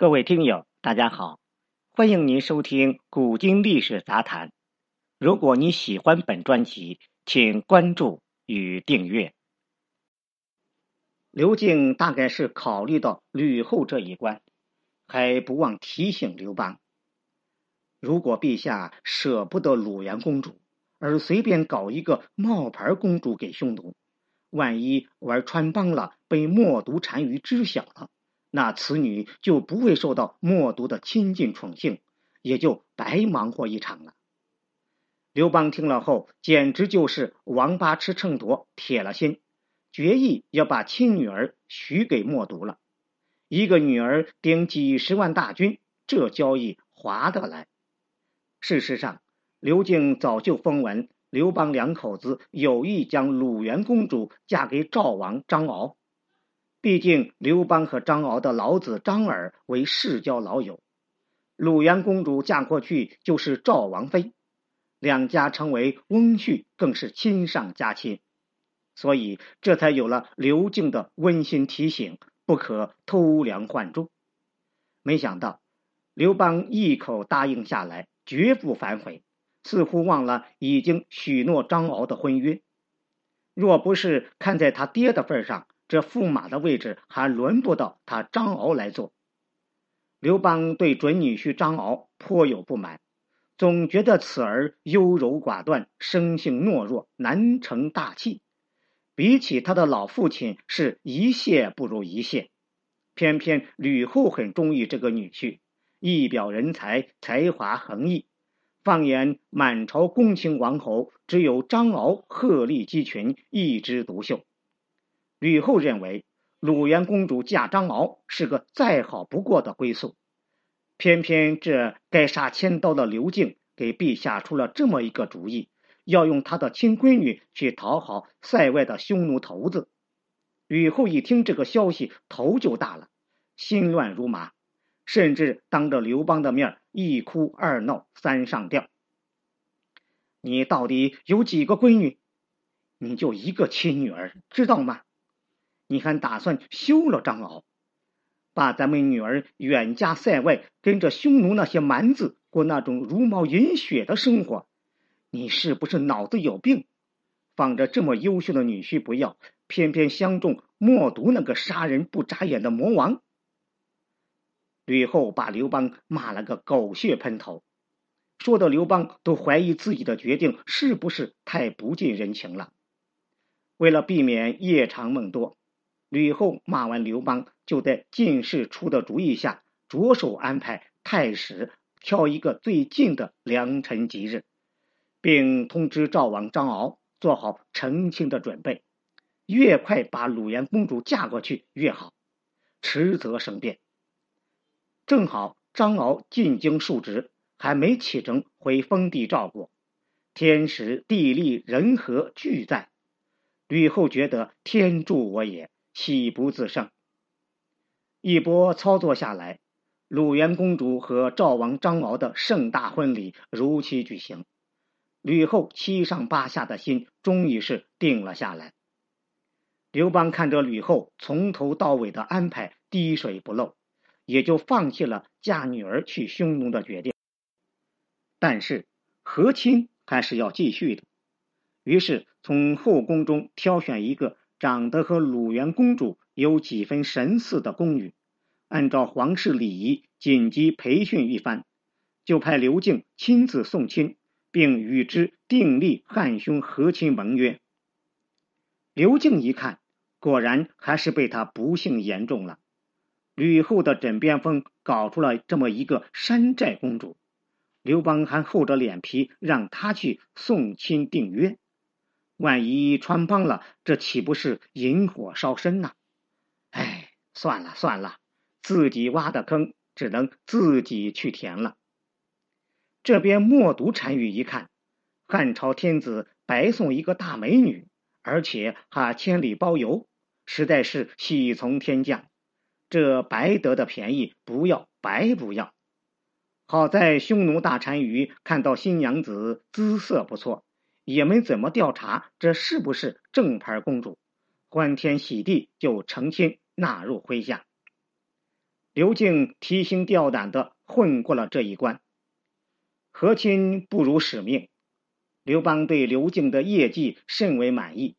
各位听友，大家好，欢迎您收听《古今历史杂谈》。如果你喜欢本专辑，请关注与订阅。刘敬大概是考虑到吕后这一关，还不忘提醒刘邦：如果陛下舍不得鲁元公主，而随便搞一个冒牌公主给匈奴，万一玩穿帮了，被冒毒单于知晓了。那此女就不会受到默毒的亲近宠幸，也就白忙活一场了。刘邦听了后，简直就是王八吃秤砣，铁了心，决意要把亲女儿许给默毒了。一个女儿顶几十万大军，这交易划得来。事实上，刘敬早就风闻刘邦两口子有意将鲁元公主嫁给赵王张敖。毕竟，刘邦和张敖的老子张耳为世交老友，鲁元公主嫁过去就是赵王妃，两家成为翁婿，更是亲上加亲，所以这才有了刘敬的温馨提醒：不可偷梁换柱。没想到，刘邦一口答应下来，绝不反悔，似乎忘了已经许诺张敖的婚约。若不是看在他爹的份上，这驸马的位置还轮不到他张敖来做。刘邦对准女婿张敖颇有不满，总觉得此儿优柔寡断，生性懦弱，难成大器。比起他的老父亲，是一谢不如一谢。偏偏吕后很中意这个女婿，一表人才，才华横溢。放眼满朝宫卿王侯，只有张敖鹤立鸡群，一枝独秀。吕后认为鲁元公主嫁张敖是个再好不过的归宿，偏偏这该杀千刀的刘敬给陛下出了这么一个主意，要用他的亲闺女去讨好塞外的匈奴头子。吕后一听这个消息，头就大了，心乱如麻，甚至当着刘邦的面一哭二闹三上吊。你到底有几个闺女？你就一个亲女儿，知道吗？你还打算休了张敖，把咱们女儿远嫁塞外，跟着匈奴那些蛮子过那种茹毛饮血的生活？你是不是脑子有病？放着这么优秀的女婿不要，偏偏相中默毒那个杀人不眨眼的魔王？吕后把刘邦骂了个狗血喷头，说的刘邦都怀疑自己的决定是不是太不近人情了。为了避免夜长梦多。吕后骂完刘邦，就在进士出的主意下，着手安排太史挑一个最近的良辰吉日，并通知赵王张敖做好成亲的准备。越快把鲁元公主嫁过去越好，迟则生变。正好张敖进京述职，还没启程回封地赵国，天时地利人和俱在。吕后觉得天助我也。喜不自胜。一波操作下来，鲁元公主和赵王张敖的盛大婚礼如期举行。吕后七上八下的心终于是定了下来。刘邦看着吕后从头到尾的安排滴水不漏，也就放弃了嫁女儿去匈奴的决定。但是和亲还是要继续的，于是从后宫中挑选一个。长得和鲁元公主有几分神似的宫女，按照皇室礼仪紧急培训一番，就派刘敬亲自送亲，并与之订立汉匈和亲盟约。刘敬一看，果然还是被他不幸言中了。吕后的枕边风搞出了这么一个山寨公主，刘邦还厚着脸皮让他去送亲订约。万一穿帮了，这岂不是引火烧身呐？哎，算了算了，自己挖的坑只能自己去填了。这边默读单于一看，汉朝天子白送一个大美女，而且还千里包邮，实在是喜从天降。这白得的便宜，不要白不要。好在匈奴大单于看到新娘子姿色不错。也没怎么调查这是不是正牌公主，欢天喜地就成亲纳入麾下。刘敬提心吊胆的混过了这一关。和亲不辱使命，刘邦对刘敬的业绩甚为满意，